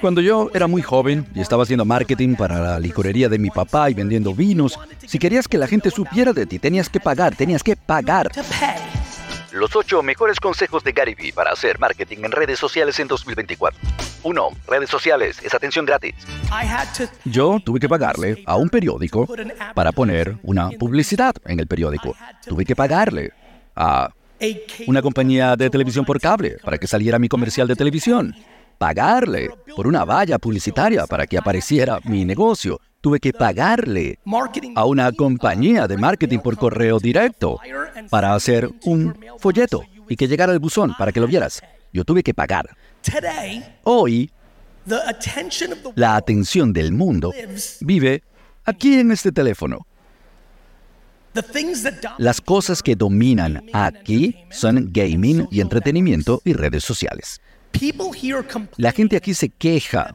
Cuando yo era muy joven y estaba haciendo marketing para la licorería de mi papá y vendiendo vinos, si querías que la gente supiera de ti, tenías que pagar, tenías que pagar. Los 8 mejores consejos de Gary Vee para hacer marketing en redes sociales en 2024. 1. Redes sociales es atención gratis. Yo tuve que pagarle a un periódico para poner una publicidad en el periódico. Tuve que pagarle a una compañía de televisión por cable para que saliera mi comercial de televisión. Pagarle por una valla publicitaria para que apareciera mi negocio. Tuve que pagarle a una compañía de marketing por correo directo para hacer un folleto y que llegara al buzón para que lo vieras. Yo tuve que pagar. Hoy, la atención del mundo vive aquí en este teléfono. Las cosas que dominan aquí son gaming y entretenimiento y redes sociales. La gente aquí se queja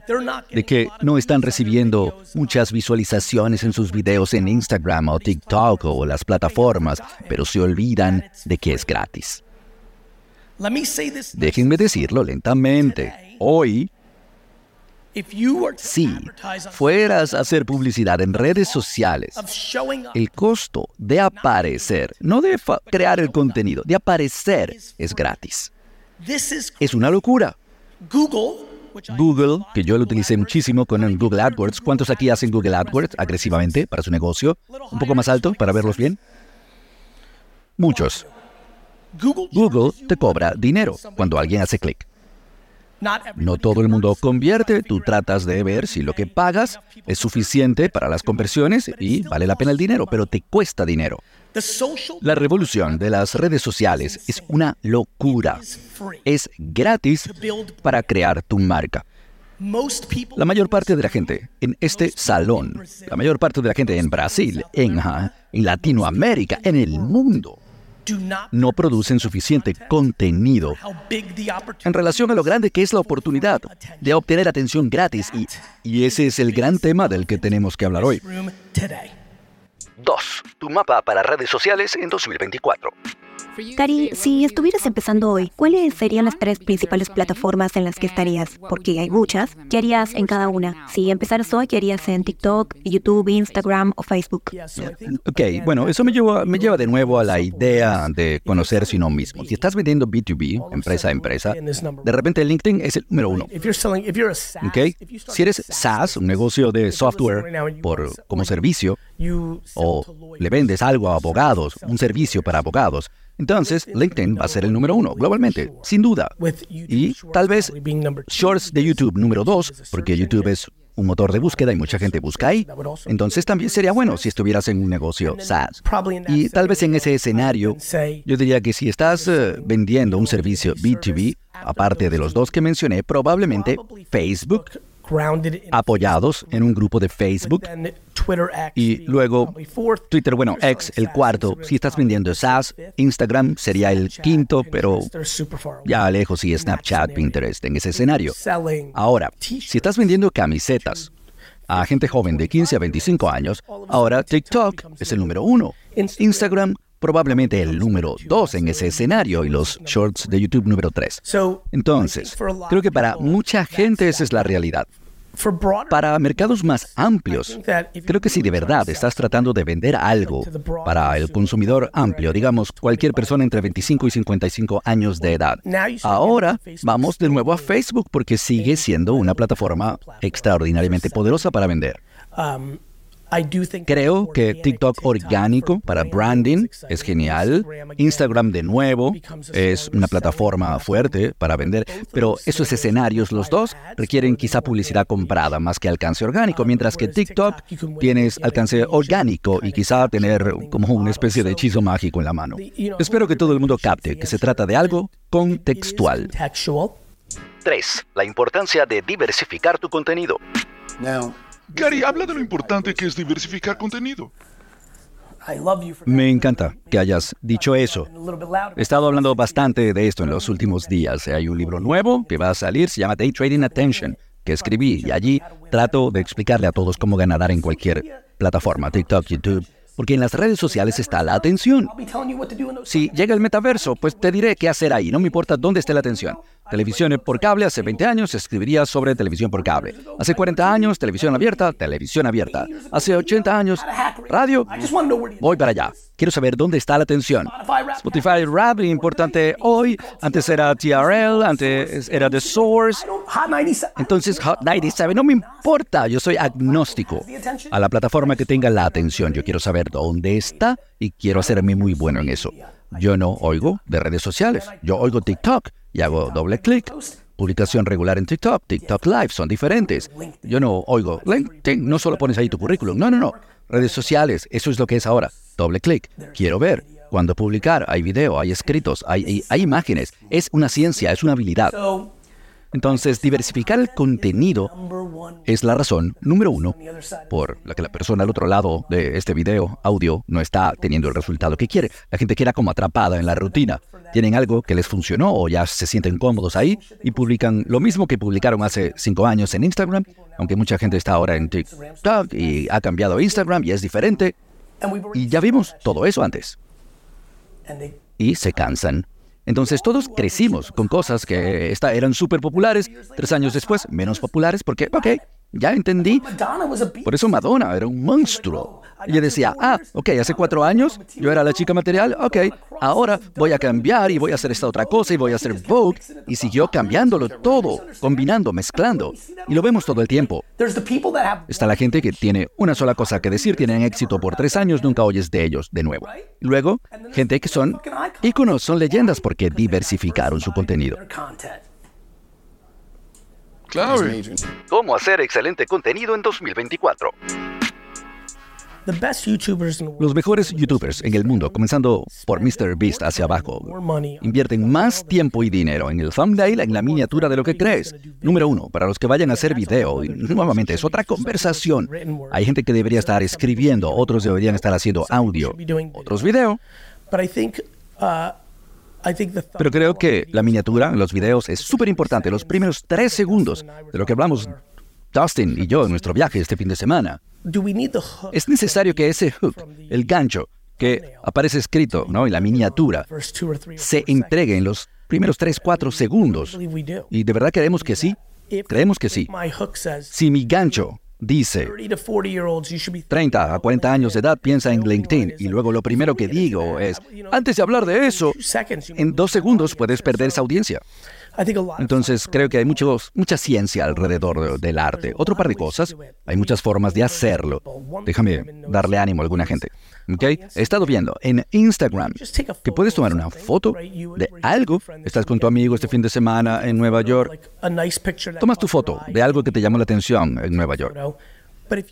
de que no están recibiendo muchas visualizaciones en sus videos en Instagram o TikTok o las plataformas, pero se olvidan de que es gratis. Déjenme decirlo lentamente. Hoy, si fueras a hacer publicidad en redes sociales, el costo de aparecer, no de crear el contenido, de aparecer es gratis. Es una locura. Google, que yo lo utilicé muchísimo con el Google AdWords. ¿Cuántos aquí hacen Google AdWords agresivamente para su negocio? ¿Un poco más alto para verlos bien? Muchos. Google te cobra dinero cuando alguien hace clic. No todo el mundo convierte, tú tratas de ver si lo que pagas es suficiente para las conversiones y vale la pena el dinero, pero te cuesta dinero. La revolución de las redes sociales es una locura. Es gratis para crear tu marca. La mayor parte de la gente en este salón, la mayor parte de la gente en Brasil, en, en Latinoamérica, en el mundo, no producen suficiente contenido en relación a lo grande que es la oportunidad de obtener atención gratis y, y ese es el gran tema del que tenemos que hablar hoy. 2. Tu mapa para redes sociales en 2024. Cari, si estuvieras empezando hoy, ¿cuáles serían las tres principales plataformas en las que estarías? Porque hay muchas. ¿Qué harías en cada una? Si empezaras hoy, ¿qué harías en TikTok, YouTube, Instagram o Facebook? Ok, bueno, eso me lleva, me lleva de nuevo a la idea de conocerse uno mismo. Si estás vendiendo B2B, empresa a empresa, de repente LinkedIn es el número uno. Ok, si eres SaaS, un negocio de software por, como servicio, o le vendes algo a abogados, un servicio para abogados, entonces, LinkedIn va a ser el número uno globalmente, sin duda. Y tal vez Shorts de YouTube número dos, porque YouTube es un motor de búsqueda y mucha gente busca ahí. Entonces también sería bueno si estuvieras en un negocio SaaS. Y tal vez en ese escenario, yo diría que si estás eh, vendiendo un servicio B2B, aparte de los dos que mencioné, probablemente Facebook apoyados en un grupo de Facebook y luego Twitter, bueno, X, el cuarto. Si estás vendiendo SaaS, Instagram sería el quinto, pero ya lejos y Snapchat, Pinterest en ese escenario. Ahora, si estás vendiendo camisetas a gente joven de 15 a 25 años, ahora TikTok es el número uno. Instagram probablemente el número dos en ese escenario y los shorts de YouTube número tres. Entonces, creo que para mucha gente esa es la realidad. Para mercados más amplios, creo que si de verdad estás tratando de vender algo para el consumidor amplio, digamos cualquier persona entre 25 y 55 años de edad, ahora vamos de nuevo a Facebook porque sigue siendo una plataforma extraordinariamente poderosa para vender. Creo que TikTok orgánico para branding es genial. Instagram de nuevo es una plataforma fuerte para vender, pero esos escenarios, los dos, requieren quizá publicidad comprada más que alcance orgánico, mientras que TikTok tienes alcance orgánico y quizá tener como una especie de hechizo mágico en la mano. Espero que todo el mundo capte que se trata de algo contextual. 3. La importancia de diversificar tu contenido. Gary, habla de lo importante que es diversificar contenido. Me encanta que hayas dicho eso. He estado hablando bastante de esto en los últimos días. Hay un libro nuevo que va a salir, se llama Day Trading Attention, que escribí y allí trato de explicarle a todos cómo ganar en cualquier plataforma, TikTok, YouTube, porque en las redes sociales está la atención. Si llega el metaverso, pues te diré qué hacer ahí, no me importa dónde esté la atención. Televisión por cable. Hace 20 años escribiría sobre televisión por cable. Hace 40 años, televisión abierta, televisión abierta. Hace 80 años, radio. Voy para allá. Quiero saber dónde está la atención. Spotify Rap, importante hoy. Antes era TRL, antes era The Source. Entonces Hot 97 no me importa. Yo soy agnóstico a la plataforma que tenga la atención. Yo quiero saber dónde está y quiero hacerme muy bueno en eso. Yo no oigo de redes sociales. Yo oigo TikTok y hago doble clic. Publicación regular en TikTok, TikTok Live son diferentes. Yo no oigo LinkedIn, no solo pones ahí tu currículum. No, no, no. Redes sociales, eso es lo que es ahora. Doble clic. Quiero ver. Cuando publicar, hay video, hay escritos, hay, hay imágenes. Es una ciencia, es una habilidad. Entonces, diversificar el contenido es la razón número uno por la que la persona al otro lado de este video, audio, no está teniendo el resultado que quiere. La gente queda como atrapada en la rutina. Tienen algo que les funcionó o ya se sienten cómodos ahí y publican lo mismo que publicaron hace cinco años en Instagram, aunque mucha gente está ahora en TikTok y ha cambiado Instagram y es diferente. Y ya vimos todo eso antes. Y se cansan. Entonces todos crecimos con cosas que eran súper populares, tres años después menos populares porque, ok, ya entendí. Por eso Madonna era un monstruo. Y yo decía, ah, ok, hace cuatro años yo era la chica material, ok, ahora voy a cambiar y voy a hacer esta otra cosa y voy a hacer Vogue. Y siguió cambiándolo todo, combinando, mezclando. Y lo vemos todo el tiempo. Está la gente que tiene una sola cosa que decir, tienen éxito por tres años, nunca oyes de ellos de nuevo. Luego, gente que son íconos, son leyendas porque diversificaron su contenido. ¿Cómo hacer excelente contenido en 2024? Los mejores youtubers en el mundo, comenzando por MrBeast hacia abajo, invierten más tiempo y dinero en el thumbnail, en la miniatura de lo que crees. Número uno, para los que vayan a hacer video, y nuevamente es otra conversación. Hay gente que debería estar escribiendo, otros deberían estar haciendo audio, otros video. Pero creo que la miniatura en los videos es súper importante. Los primeros tres segundos de lo que hablamos Dustin y yo en nuestro viaje este fin de semana. Es necesario que ese hook, el gancho que aparece escrito ¿no? en la miniatura, se entregue en los primeros 3, 4 segundos. ¿Y de verdad creemos que sí? Creemos que sí. Si mi gancho dice 30 a 40 años de edad piensa en LinkedIn y luego lo primero que digo es, antes de hablar de eso, en dos segundos puedes perder esa audiencia. Entonces creo que hay mucha ciencia alrededor del arte. Otro par de cosas, hay muchas formas de hacerlo. Déjame darle ánimo a alguna gente. ¿Okay? He estado viendo en Instagram que puedes tomar una foto de algo. Estás con tu amigo este fin de semana en Nueva York. Tomas tu foto de algo que te llamó la atención en Nueva York.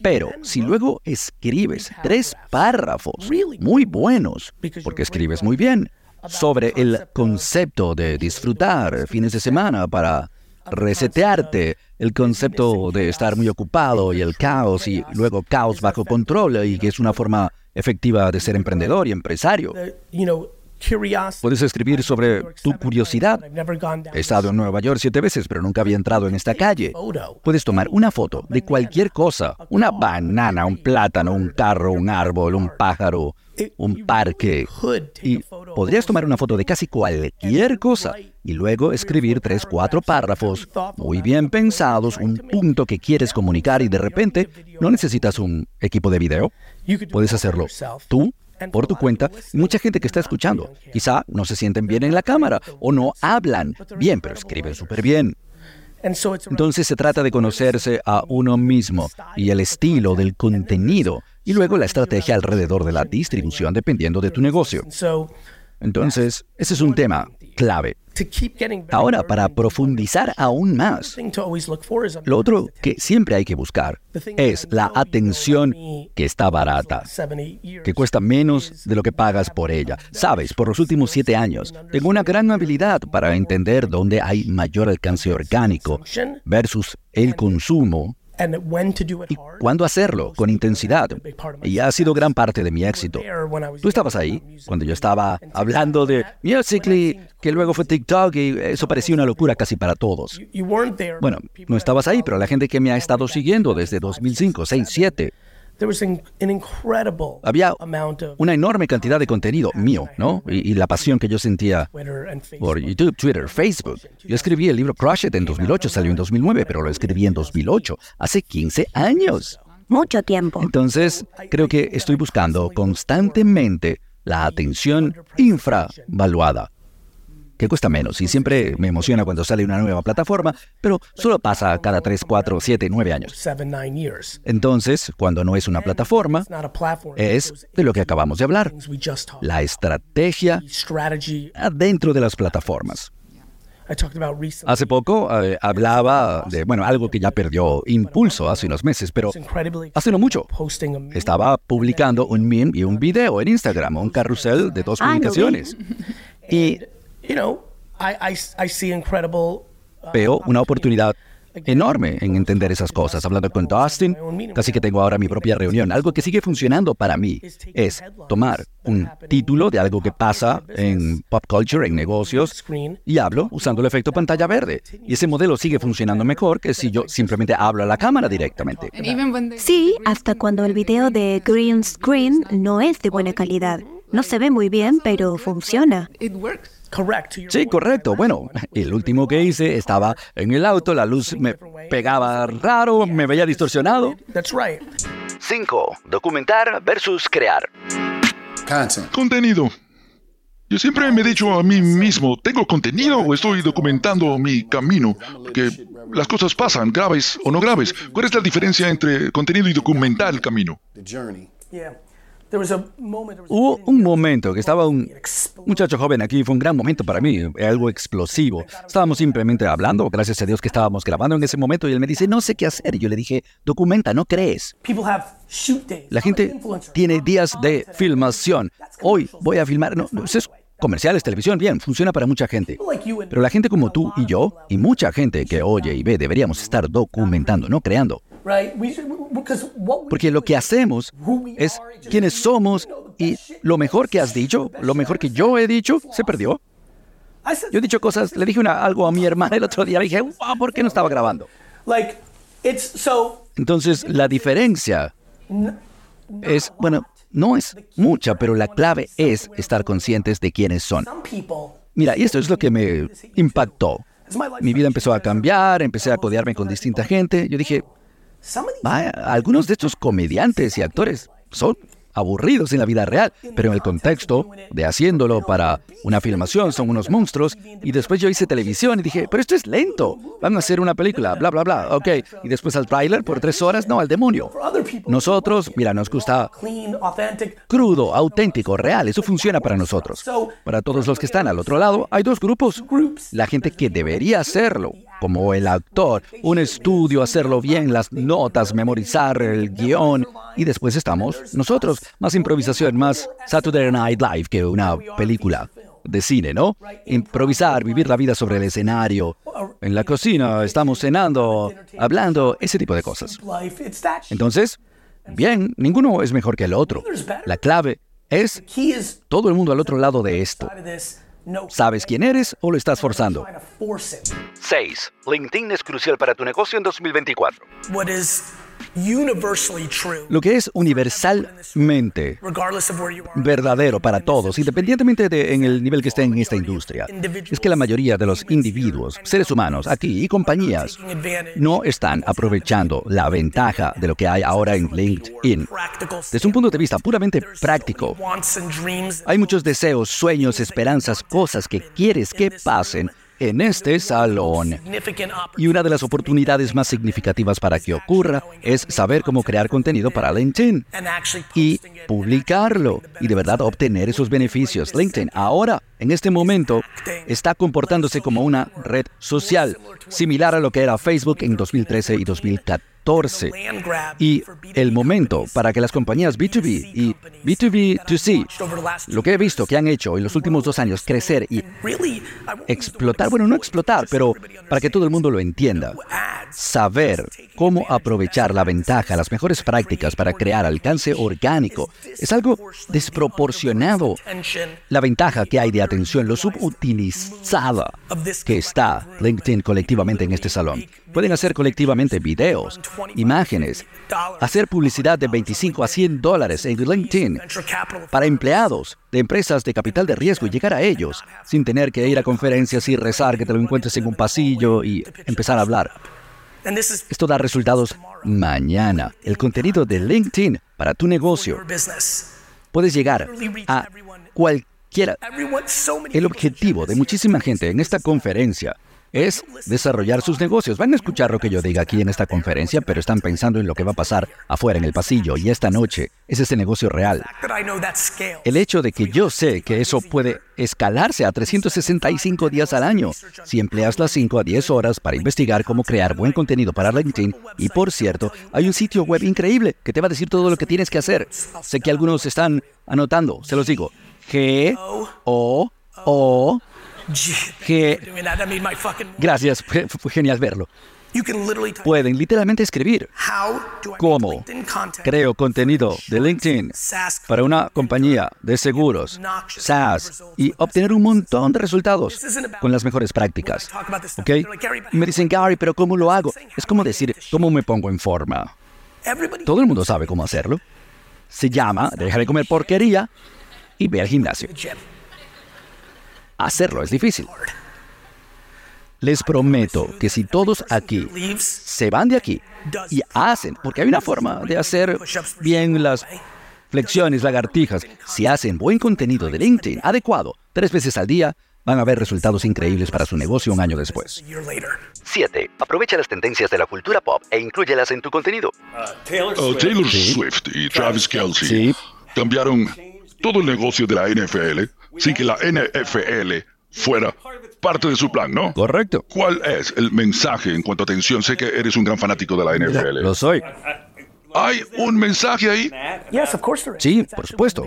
Pero si luego escribes tres párrafos muy buenos, porque escribes muy bien, sobre el concepto de disfrutar fines de semana para resetearte, el concepto de estar muy ocupado y el caos y luego caos bajo control y que es una forma efectiva de ser emprendedor y empresario. Puedes escribir sobre tu curiosidad. He estado en Nueva York siete veces, pero nunca había entrado en esta calle. Puedes tomar una foto de cualquier cosa, una banana, un plátano, un carro, un árbol, un pájaro, un parque. Y podrías tomar una foto de casi cualquier cosa y luego escribir tres, cuatro párrafos muy bien pensados, un punto que quieres comunicar y de repente no necesitas un equipo de video. Puedes hacerlo tú por tu cuenta mucha gente que está escuchando. Quizá no se sienten bien en la cámara o no hablan bien, pero escriben súper bien. Entonces se trata de conocerse a uno mismo y el estilo del contenido y luego la estrategia alrededor de la distribución dependiendo de tu negocio. Entonces, ese es un tema clave. Ahora, para profundizar aún más, lo otro que siempre hay que buscar es la atención que está barata, que cuesta menos de lo que pagas por ella. Sabes, por los últimos siete años, tengo una gran habilidad para entender dónde hay mayor alcance orgánico versus el consumo y cuándo hacerlo con intensidad. Y ha sido gran parte de mi éxito. Tú estabas ahí cuando yo estaba hablando de Musical.ly, que luego fue TikTok y eso parecía una locura casi para todos. Bueno, no estabas ahí, pero la gente que me ha estado siguiendo desde 2005, 6, 7, Había una enorme cantidad de contenido mío, ¿no? Y, la pasión que yo sentía por YouTube, Twitter, Facebook. Yo escribí el libro Crush It en 2008, salió en 2009, pero lo escribí en 2008, hace 15 años. Mucho tiempo. Entonces, creo que estoy buscando constantemente la atención infravaluada que cuesta menos y siempre me emociona cuando sale una nueva plataforma, pero solo pasa cada 3, 4, 7, 9 años. Entonces, cuando no es una plataforma, es de lo que acabamos de hablar, la estrategia dentro de las plataformas. Hace poco eh, hablaba de, bueno, algo que ya perdió impulso hace unos meses, pero hace no mucho. Estaba publicando un meme y un video en Instagram, un carrusel de dos publicaciones. Y Veo una oportunidad enorme en entender esas cosas. Hablando con Dustin, casi que tengo ahora mi propia reunión. Algo que sigue funcionando para mí es tomar un título de algo que pasa en pop culture, en negocios, y hablo usando el efecto pantalla verde. Y ese modelo sigue funcionando mejor que si yo simplemente hablo a la cámara directamente. Sí, hasta cuando el video de green screen no es de buena calidad. No se ve muy bien, pero funciona. Sí, correcto. Bueno, el último que hice estaba en el auto, la luz me pegaba raro, me veía distorsionado. 5. Documentar versus crear. Contenido. Yo siempre me he dicho a mí mismo, ¿tengo contenido o estoy documentando mi camino? Porque las cosas pasan, graves o no graves. ¿Cuál es la diferencia entre contenido y documentar el camino? Hubo un momento que estaba un muchacho joven aquí, fue un gran momento para mí, algo explosivo. Estábamos simplemente hablando, gracias a Dios que estábamos grabando en ese momento y él me dice, no sé qué hacer. Y yo le dije, documenta, no crees. La gente tiene días de filmación. Hoy voy a filmar, no, no es comerciales, televisión, bien, funciona para mucha gente. Pero la gente como tú y yo, y mucha gente que oye y ve, deberíamos estar documentando, no creando. Porque lo que hacemos es quienes somos y lo mejor que has dicho, lo mejor que yo he dicho, se perdió. Yo he dicho cosas, le dije una, algo a mi hermana el otro día, le dije, wow, ¿por qué no estaba grabando? Entonces, la diferencia es, bueno, no es mucha, pero la clave es estar conscientes de quiénes son. Mira, y esto es lo que me impactó. Mi vida empezó a cambiar, empecé a codearme con distinta gente. Yo dije, Vaya, algunos de estos comediantes y actores son aburridos en la vida real, pero en el contexto de haciéndolo para una filmación son unos monstruos. Y después yo hice televisión y dije, pero esto es lento. Van a hacer una película, bla, bla, bla. Ok. Y después al tráiler por tres horas, no, al demonio. Nosotros, mira, nos gusta crudo, auténtico, real. Eso funciona para nosotros. Para todos los que están al otro lado, hay dos grupos. La gente que debería hacerlo como el actor, un estudio, hacerlo bien, las notas, memorizar el guion, y después estamos nosotros, más improvisación, más Saturday Night Live que una película de cine, ¿no? Improvisar, vivir la vida sobre el escenario. En la cocina estamos cenando, hablando, ese tipo de cosas. Entonces, bien, ninguno es mejor que el otro. La clave es todo el mundo al otro lado de esto. ¿Sabes quién eres o lo estás forzando? 6. LinkedIn es crucial para tu negocio en 2024. Lo que es universalmente verdadero para todos, independientemente de en el nivel que esté en esta industria, es que la mayoría de los individuos, seres humanos, aquí y compañías, no están aprovechando la ventaja de lo que hay ahora en LinkedIn. Desde un punto de vista puramente práctico, hay muchos deseos, sueños, esperanzas, cosas que quieres que pasen en este salón. Y una de las oportunidades más significativas para que ocurra es saber cómo crear contenido para LinkedIn y publicarlo y de verdad obtener esos beneficios. LinkedIn ahora, en este momento, está comportándose como una red social, similar a lo que era Facebook en 2013 y 2014. Y el momento para que las compañías B2B y B2B2C, lo que he visto que han hecho en los últimos dos años, crecer y explotar, bueno, no explotar, pero para que todo el mundo lo entienda, saber cómo aprovechar la ventaja, las mejores prácticas para crear alcance orgánico, es algo desproporcionado. La ventaja que hay de atención, lo subutilizada que está LinkedIn colectivamente en este salón. Pueden hacer colectivamente videos, imágenes, hacer publicidad de 25 a 100 dólares en LinkedIn para empleados de empresas de capital de riesgo y llegar a ellos sin tener que ir a conferencias y rezar que te lo encuentres en un pasillo y empezar a hablar. Esto da resultados mañana. El contenido de LinkedIn para tu negocio. Puedes llegar a cualquiera. El objetivo de muchísima gente en esta conferencia es desarrollar sus negocios. Van a escuchar lo que yo diga aquí en esta conferencia, pero están pensando en lo que va a pasar afuera en el pasillo y esta noche. Es ese negocio real. El hecho de que yo sé que eso puede escalarse a 365 días al año si empleas las 5 a 10 horas para investigar cómo crear buen contenido para LinkedIn. Y por cierto, hay un sitio web increíble que te va a decir todo lo que tienes que hacer. Sé que algunos están anotando, se los digo. G O O que... Gracias, fue, genial verlo. Pueden literalmente escribir cómo creo contenido de LinkedIn para una compañía de seguros, SaaS, y obtener un montón de resultados con las mejores prácticas. ¿Ok? me dicen, Gary, pero ¿cómo lo hago? Es como decir, ¿cómo me pongo en forma? Todo el mundo sabe cómo hacerlo. Se llama, deja de comer porquería y ve al gimnasio. Hacerlo es difícil. Les prometo que si todos aquí se van de aquí y hacen, porque hay una forma de hacer bien las flexiones, lagartijas, si hacen buen contenido de LinkedIn adecuado tres veces al día, van a ver resultados increíbles para su negocio un año después. 7. Aprovecha las tendencias de la cultura pop e incluyelas en tu contenido. Oh, Taylor Swift y Travis Kelsey cambiaron todo el negocio de la NFL sin que la NFL fuera parte de su plan, ¿no? Correcto. ¿Cuál es el mensaje en cuanto a atención? Sé que eres un gran fanático de la NFL. Lo soy. ¿Hay un mensaje ahí? Sí, por supuesto.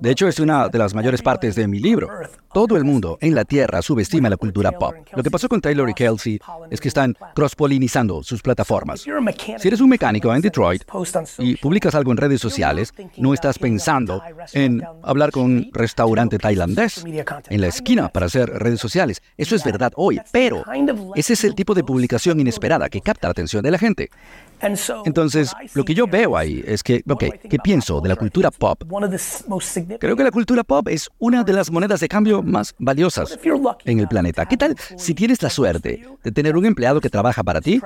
De hecho, es una de las mayores partes de mi libro. Todo el mundo en la Tierra subestima la cultura pop. Lo que pasó con Taylor y Kelsey es que están cross-polinizando sus plataformas. Si eres un mecánico en Detroit y publicas algo en redes sociales, no estás pensando en hablar con un restaurante tailandés en la esquina para hacer redes sociales. Eso es verdad hoy, pero ese es el tipo de publicación inesperada que capta la atención de la gente. Entonces, lo que yo veo ahí es que, ok, ¿qué pienso de la cultura pop? Creo que la cultura pop es una de las monedas de cambio más valiosas en el planeta. ¿Qué tal si tienes la suerte de tener un empleado que trabaja para ti?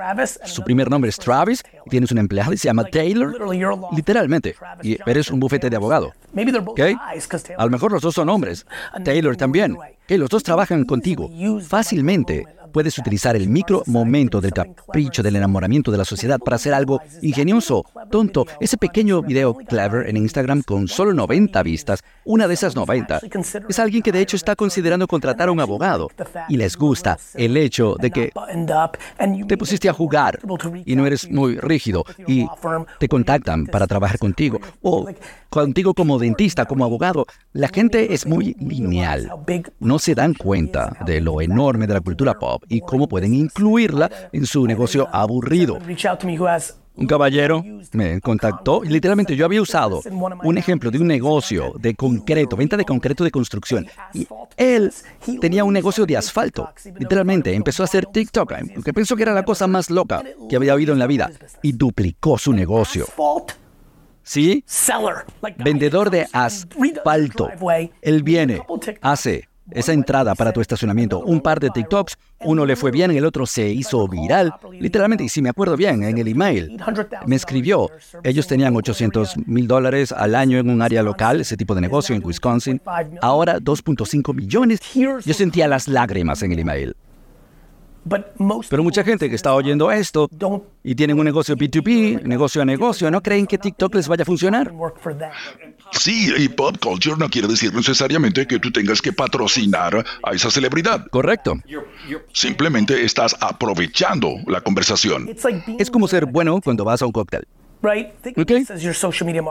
Su primer nombre es Travis, tienes un empleado y se llama Taylor, literalmente, y eres un bufete de abogado. ¿Okay? A lo mejor los dos son hombres. Taylor también. Los dos trabajan contigo fácilmente puedes utilizar el micro momento del capricho del enamoramiento de la sociedad para hacer algo ingenioso, tonto. Ese pequeño video clever en Instagram con solo 90 vistas, una de esas 90, es alguien que de hecho está considerando contratar a un abogado y les gusta el hecho de que te pusiste a jugar y no eres muy rígido y te contactan para trabajar contigo o contigo como dentista, como abogado. La gente es muy lineal. No se dan cuenta de lo enorme de la cultura pop y cómo pueden incluirla en su negocio aburrido. Un caballero me contactó y literalmente yo había usado un ejemplo de un negocio de concreto, venta de concreto de construcción. Y él tenía un negocio de asfalto. Literalmente empezó a hacer TikTok, que pensó que era la cosa más loca que había oído en la vida, y duplicó su negocio. ¿Sí? Vendedor de asfalto. Él viene, hace esa entrada para tu estacionamiento. Un par de TikToks, uno le fue bien, el otro se hizo viral. Literalmente, y si me acuerdo bien, en el email me escribió. Ellos tenían 800 mil dólares al año en un área local, ese tipo de negocio en Wisconsin. Ahora 2.5 millones. Yo sentía las lágrimas en el email. Pero mucha gente que está oyendo esto y tienen un negocio B2B, negocio a negocio, no creen que TikTok les vaya a funcionar. Sí, y pop culture no quiere decir necesariamente que tú tengas que patrocinar a esa celebridad. Correcto. Simplemente estás aprovechando la conversación. Es como ser bueno cuando vas a un cóctel.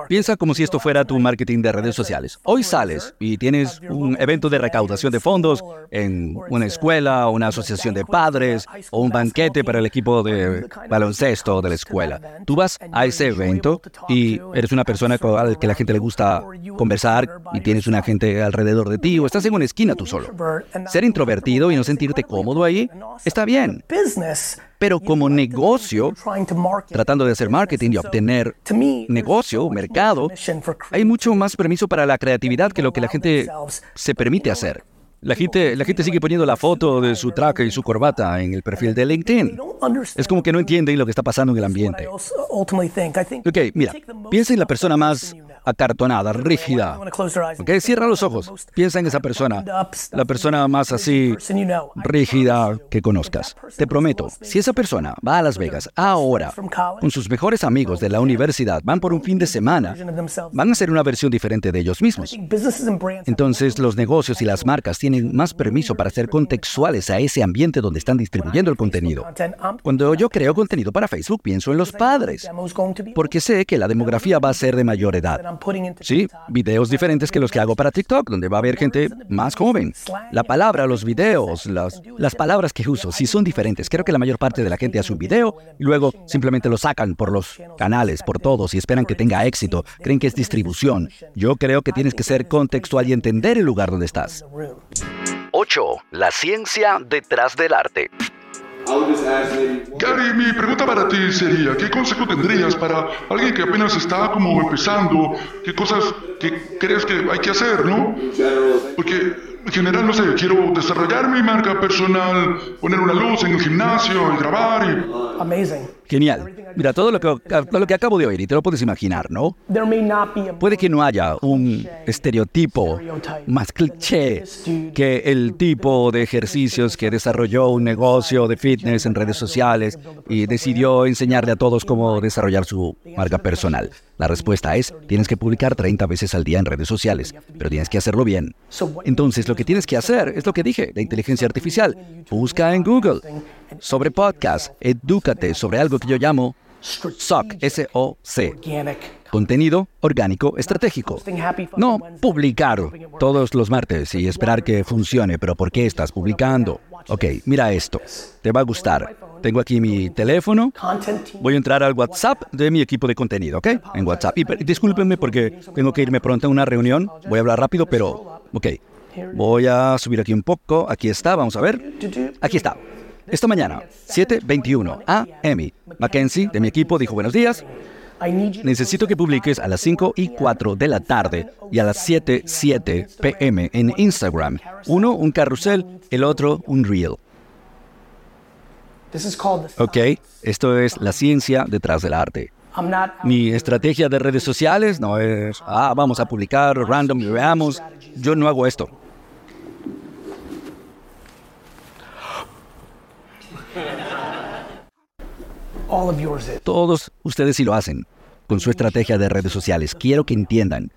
Piensa como si esto fuera tu marketing de redes sociales. Hoy sales y tienes un evento de recaudación de fondos en una escuela, una asociación de padres o un banquete para el equipo de baloncesto de la escuela. Tú vas a ese evento y eres una persona con la que la gente le gusta conversar y tienes una gente alrededor de ti o estás en una esquina tú solo. Ser introvertido y no sentirte cómodo ahí está bien. Pero como negocio, tratando de hacer marketing y obtener negocio, mercado, hay mucho más permiso para la creatividad que lo que la gente se permite hacer. La gente, la gente sigue poniendo la foto de su traje y su corbata en el perfil de LinkedIn. Es como que no entienden lo que está pasando en el ambiente. Ok, mira, piensa en la persona más acartonada, rígida. ¿Ok? Cierra los ojos. Piensa en esa persona. La persona más así rígida que conozcas. Te prometo, si esa persona va a Las Vegas ahora con sus mejores amigos de la universidad, van por un fin de semana, van a ser una versión diferente de ellos mismos. Entonces los negocios y las marcas tienen más permiso para ser contextuales a ese ambiente donde están distribuyendo el contenido. Cuando yo creo contenido para Facebook, pienso en los padres, porque sé que la demografía va a ser de mayor edad. Sí, videos diferentes que los que hago para TikTok, donde va a haber gente más joven. La palabra, los videos, las, las palabras que uso, sí son diferentes. Creo que la mayor parte de la gente hace un video y luego simplemente lo sacan por los canales, por todos y esperan que tenga éxito. Creen que es distribución. Yo creo que tienes que ser contextual y entender el lugar donde estás. 8. La ciencia detrás del arte. Gary, mi pregunta para ti sería, ¿qué consejo tendrías para alguien que apenas está como empezando? ¿Qué cosas que crees que hay que hacer, no? Porque en general, no sé, quiero desarrollar mi marca personal, poner una luz en el gimnasio y grabar y... Amazing. Genial. Mira, todo lo, que, todo lo que acabo de oír, y te lo puedes imaginar, ¿no? Puede que no haya un estereotipo más cliché que el tipo de ejercicios que desarrolló un negocio de fitness en redes sociales y decidió enseñarle a todos cómo desarrollar su marca personal. La respuesta es, tienes que publicar 30 veces al día en redes sociales, pero tienes que hacerlo bien. Entonces, lo que tienes que hacer es lo que dije, la inteligencia artificial. Busca en Google sobre podcast, edúcate sobre algo que yo llamo SOC, S-O-C. Contenido orgánico estratégico. No publicar todos los martes y esperar que funcione, pero ¿por qué estás publicando? Ok, mira esto. Te va a gustar. Tengo aquí mi teléfono. Voy a entrar al WhatsApp de mi equipo de contenido, ¿ok? En WhatsApp. Y discúlpenme porque tengo que irme pronto a una reunión. Voy a hablar rápido, pero... Ok. Voy a subir aquí un poco. Aquí está, vamos a ver. Aquí está. Esta mañana, 7.21 a.m. Mackenzie, de mi equipo, dijo buenos días. Necesito que publiques a las 5 y 4 de la tarde y a las 7, 7 p.m. en Instagram. Uno, un carrusel, el otro, un reel. Ok, esto es la ciencia detrás del arte. Mi estrategia de redes sociales no es, ah, vamos a publicar random y veamos. Yo no hago esto. Todos ustedes sí lo hacen con su estrategia de redes sociales. Quiero que entiendan.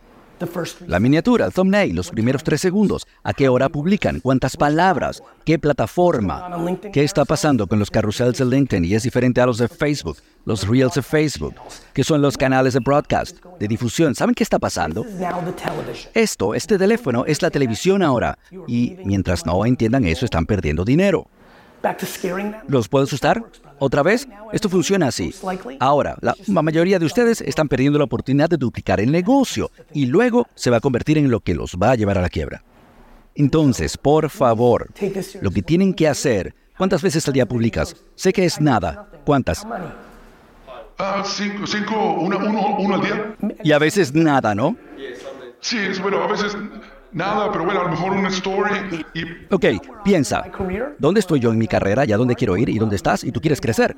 La miniatura, el thumbnail, los primeros tres segundos, a qué hora publican, cuántas palabras, qué plataforma, qué está pasando con los carruseles de LinkedIn y es diferente a los de Facebook, los reels de Facebook, que son los canales de broadcast, de difusión. ¿Saben qué está pasando? Esto, este teléfono, es la televisión ahora. Y mientras no entiendan eso están perdiendo dinero. ¿Los puedo asustar? ¿Otra vez? Esto funciona así. Ahora, la, mayoría de ustedes están perdiendo la oportunidad de duplicar el negocio y luego se va a convertir en lo que los va a llevar a la quiebra. Entonces, por favor, lo que tienen que hacer, ¿cuántas veces al día publicas? Sé que es nada. ¿Cuántas? Ah, cinco, cinco uno, uno al día. Y a veces nada, ¿no? Sí, bueno, a veces Nada, pero bueno, a lo mejor una story y... Ok, piensa. ¿Dónde estoy yo en mi carrera? ¿Ya dónde quiero ir? ¿Y dónde estás? ¿Y tú quieres crecer?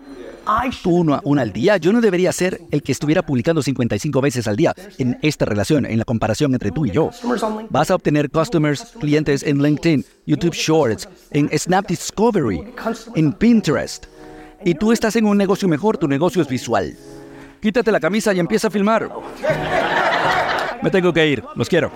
Tú una, una al día. Yo no debería ser el que estuviera publicando 55 veces al día en esta relación, en la comparación entre tú y yo. Vas a obtener customers, clientes en LinkedIn, YouTube Shorts, en Snap Discovery, en Pinterest. Y tú estás en un negocio mejor, tu negocio es visual. Quítate la camisa y empieza a filmar. Me tengo que ir, los quiero.